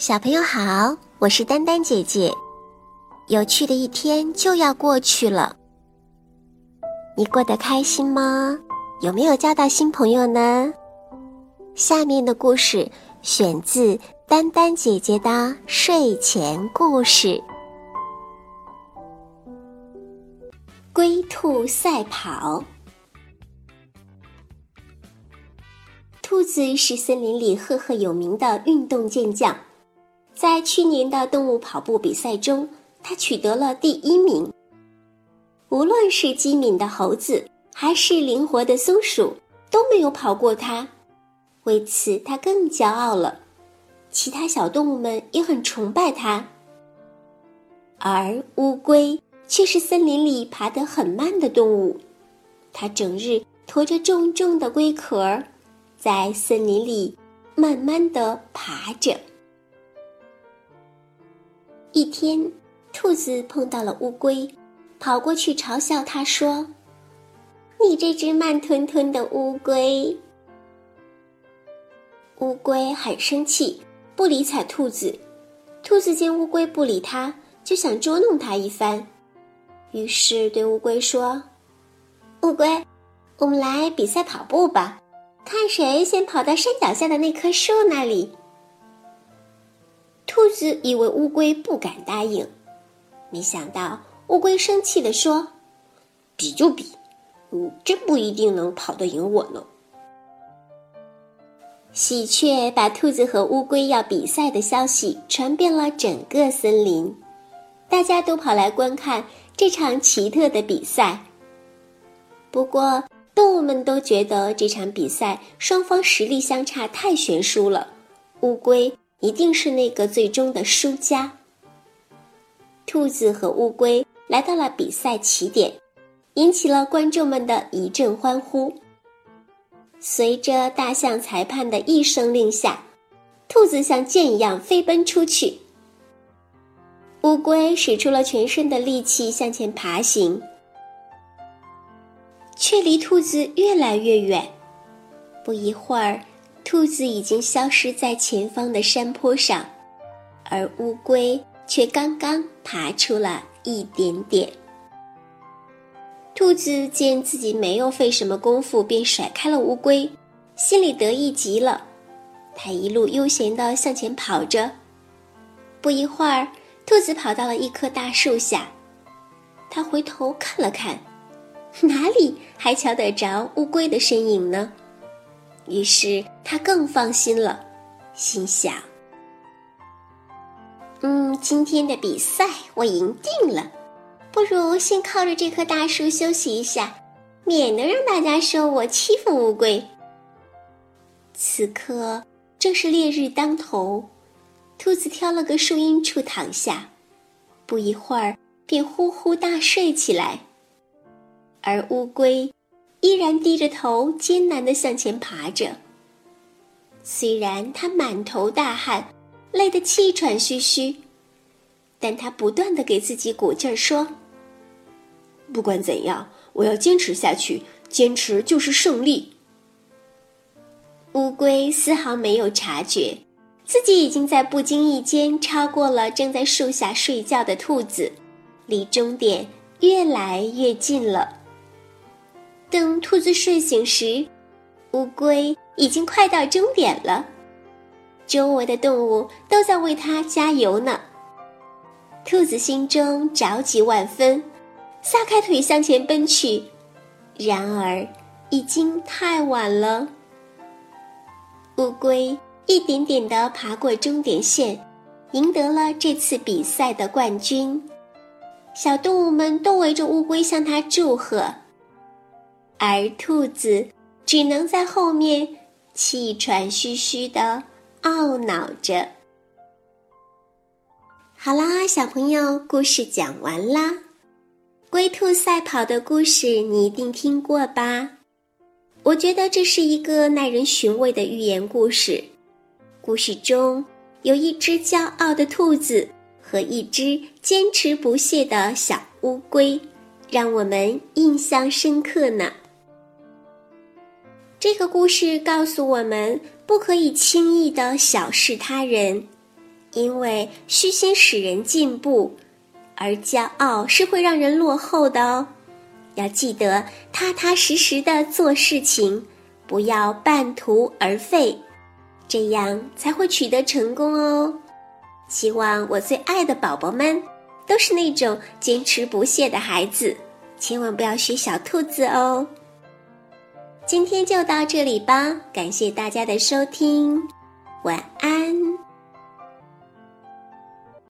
小朋友好，我是丹丹姐姐。有趣的一天就要过去了，你过得开心吗？有没有交到新朋友呢？下面的故事选自丹丹姐姐的睡前故事《龟兔赛跑》。兔子是森林里赫赫有名的运动健将。在去年的动物跑步比赛中，他取得了第一名。无论是机敏的猴子，还是灵活的松鼠，都没有跑过他。为此，他更骄傲了。其他小动物们也很崇拜他。而乌龟却是森林里爬得很慢的动物，它整日驮着重重的龟壳，在森林里慢慢地爬着。一天，兔子碰到了乌龟，跑过去嘲笑它说：“你这只慢吞吞的乌龟。”乌龟很生气，不理睬兔子。兔子见乌龟不理它，就想捉弄它一番，于是对乌龟说：“乌龟，我们来比赛跑步吧，看谁先跑到山脚下的那棵树那里。”兔子以为乌龟不敢答应，没想到乌龟生气地说：“比就比，你真不一定能跑得赢我呢。”喜鹊把兔子和乌龟要比赛的消息传遍了整个森林，大家都跑来观看这场奇特的比赛。不过，动物们都觉得这场比赛双方实力相差太悬殊了，乌龟。一定是那个最终的输家。兔子和乌龟来到了比赛起点，引起了观众们的一阵欢呼。随着大象裁判的一声令下，兔子像箭一样飞奔出去，乌龟使出了全身的力气向前爬行，却离兔子越来越远。不一会儿。兔子已经消失在前方的山坡上，而乌龟却刚刚爬出了一点点。兔子见自己没有费什么功夫便甩开了乌龟，心里得意极了。它一路悠闲地向前跑着。不一会儿，兔子跑到了一棵大树下，它回头看了看，哪里还瞧得着乌龟的身影呢？于是他更放心了，心想：“嗯，今天的比赛我赢定了，不如先靠着这棵大树休息一下，免得让大家说我欺负乌龟。”此刻正是烈日当头，兔子挑了个树荫处躺下，不一会儿便呼呼大睡起来，而乌龟。依然低着头，艰难地向前爬着。虽然他满头大汗，累得气喘吁吁，但他不断地给自己鼓劲儿，说：“不管怎样，我要坚持下去，坚持就是胜利。”乌龟丝毫没有察觉，自己已经在不经意间超过了正在树下睡觉的兔子，离终点越来越近了。等兔子睡醒时，乌龟已经快到终点了，周围的动物都在为它加油呢。兔子心中着急万分，撒开腿向前奔去，然而已经太晚了。乌龟一点点地爬过终点线，赢得了这次比赛的冠军。小动物们都围着乌龟向它祝贺。而兔子只能在后面气喘吁吁的懊恼着。好啦，小朋友，故事讲完啦。龟兔赛跑的故事你一定听过吧？我觉得这是一个耐人寻味的寓言故事。故事中有一只骄傲的兔子和一只坚持不懈的小乌龟，让我们印象深刻呢。这个故事告诉我们，不可以轻易的小视他人，因为虚心使人进步，而骄傲是会让人落后的哦。要记得踏踏实实的做事情，不要半途而废，这样才会取得成功哦。希望我最爱的宝宝们都是那种坚持不懈的孩子，千万不要学小兔子哦。今天就到这里吧，感谢大家的收听，晚安。